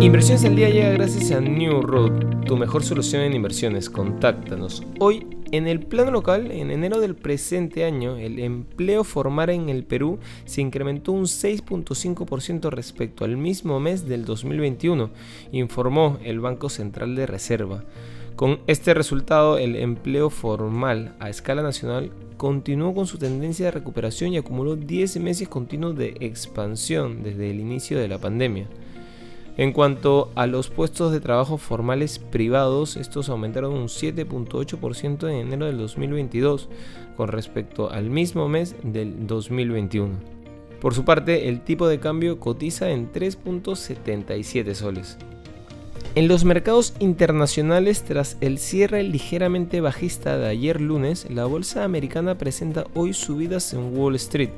Inversiones al día llega gracias a New Road, tu mejor solución en inversiones. Contáctanos. Hoy, en el plano local, en enero del presente año, el empleo formal en el Perú se incrementó un 6.5% respecto al mismo mes del 2021, informó el Banco Central de Reserva. Con este resultado, el empleo formal a escala nacional continuó con su tendencia de recuperación y acumuló 10 meses continuos de expansión desde el inicio de la pandemia. En cuanto a los puestos de trabajo formales privados, estos aumentaron un 7.8% en enero del 2022 con respecto al mismo mes del 2021. Por su parte, el tipo de cambio cotiza en 3.77 soles. En los mercados internacionales, tras el cierre ligeramente bajista de ayer lunes, la bolsa americana presenta hoy subidas en Wall Street.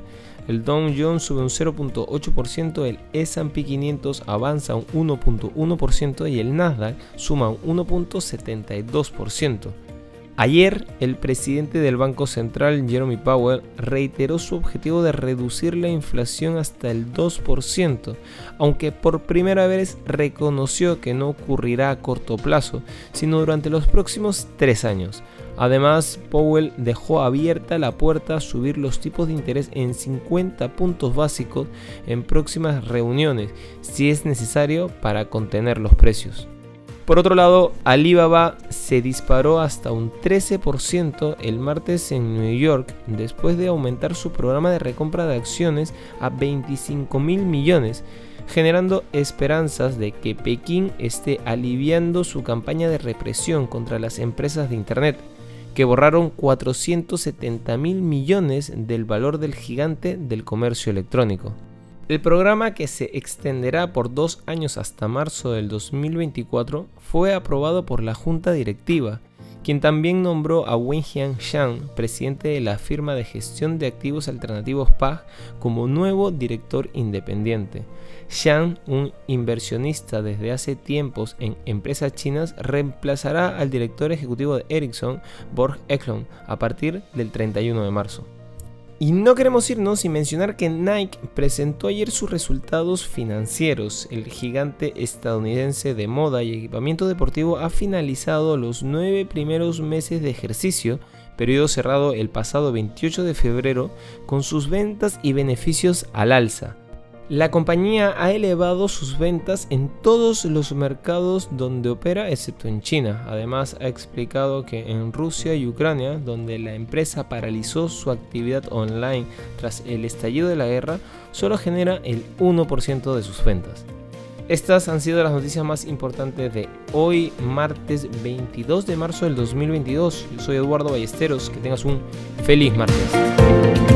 El Dow Jones sube un 0.8%, el S&P 500 avanza un 1.1% y el Nasdaq suma un 1.72%. Ayer, el presidente del Banco Central, Jeremy Powell, reiteró su objetivo de reducir la inflación hasta el 2%, aunque por primera vez reconoció que no ocurrirá a corto plazo, sino durante los próximos tres años. Además, Powell dejó abierta la puerta a subir los tipos de interés en 50 puntos básicos en próximas reuniones, si es necesario para contener los precios. Por otro lado, Alibaba se disparó hasta un 13% el martes en New York después de aumentar su programa de recompra de acciones a 25 mil millones, generando esperanzas de que Pekín esté aliviando su campaña de represión contra las empresas de Internet, que borraron 470 mil millones del valor del gigante del comercio electrónico. El programa, que se extenderá por dos años hasta marzo del 2024, fue aprobado por la Junta Directiva, quien también nombró a Wenjian Shang, presidente de la firma de gestión de activos alternativos PAG, como nuevo director independiente. Shang, un inversionista desde hace tiempos en empresas chinas, reemplazará al director ejecutivo de Ericsson, Borg Eklund, a partir del 31 de marzo. Y no queremos irnos sin mencionar que Nike presentó ayer sus resultados financieros. El gigante estadounidense de moda y equipamiento deportivo ha finalizado los nueve primeros meses de ejercicio, periodo cerrado el pasado 28 de febrero, con sus ventas y beneficios al alza. La compañía ha elevado sus ventas en todos los mercados donde opera, excepto en China. Además, ha explicado que en Rusia y Ucrania, donde la empresa paralizó su actividad online tras el estallido de la guerra, solo genera el 1% de sus ventas. Estas han sido las noticias más importantes de hoy, martes 22 de marzo del 2022. Yo soy Eduardo Ballesteros. Que tengas un feliz martes.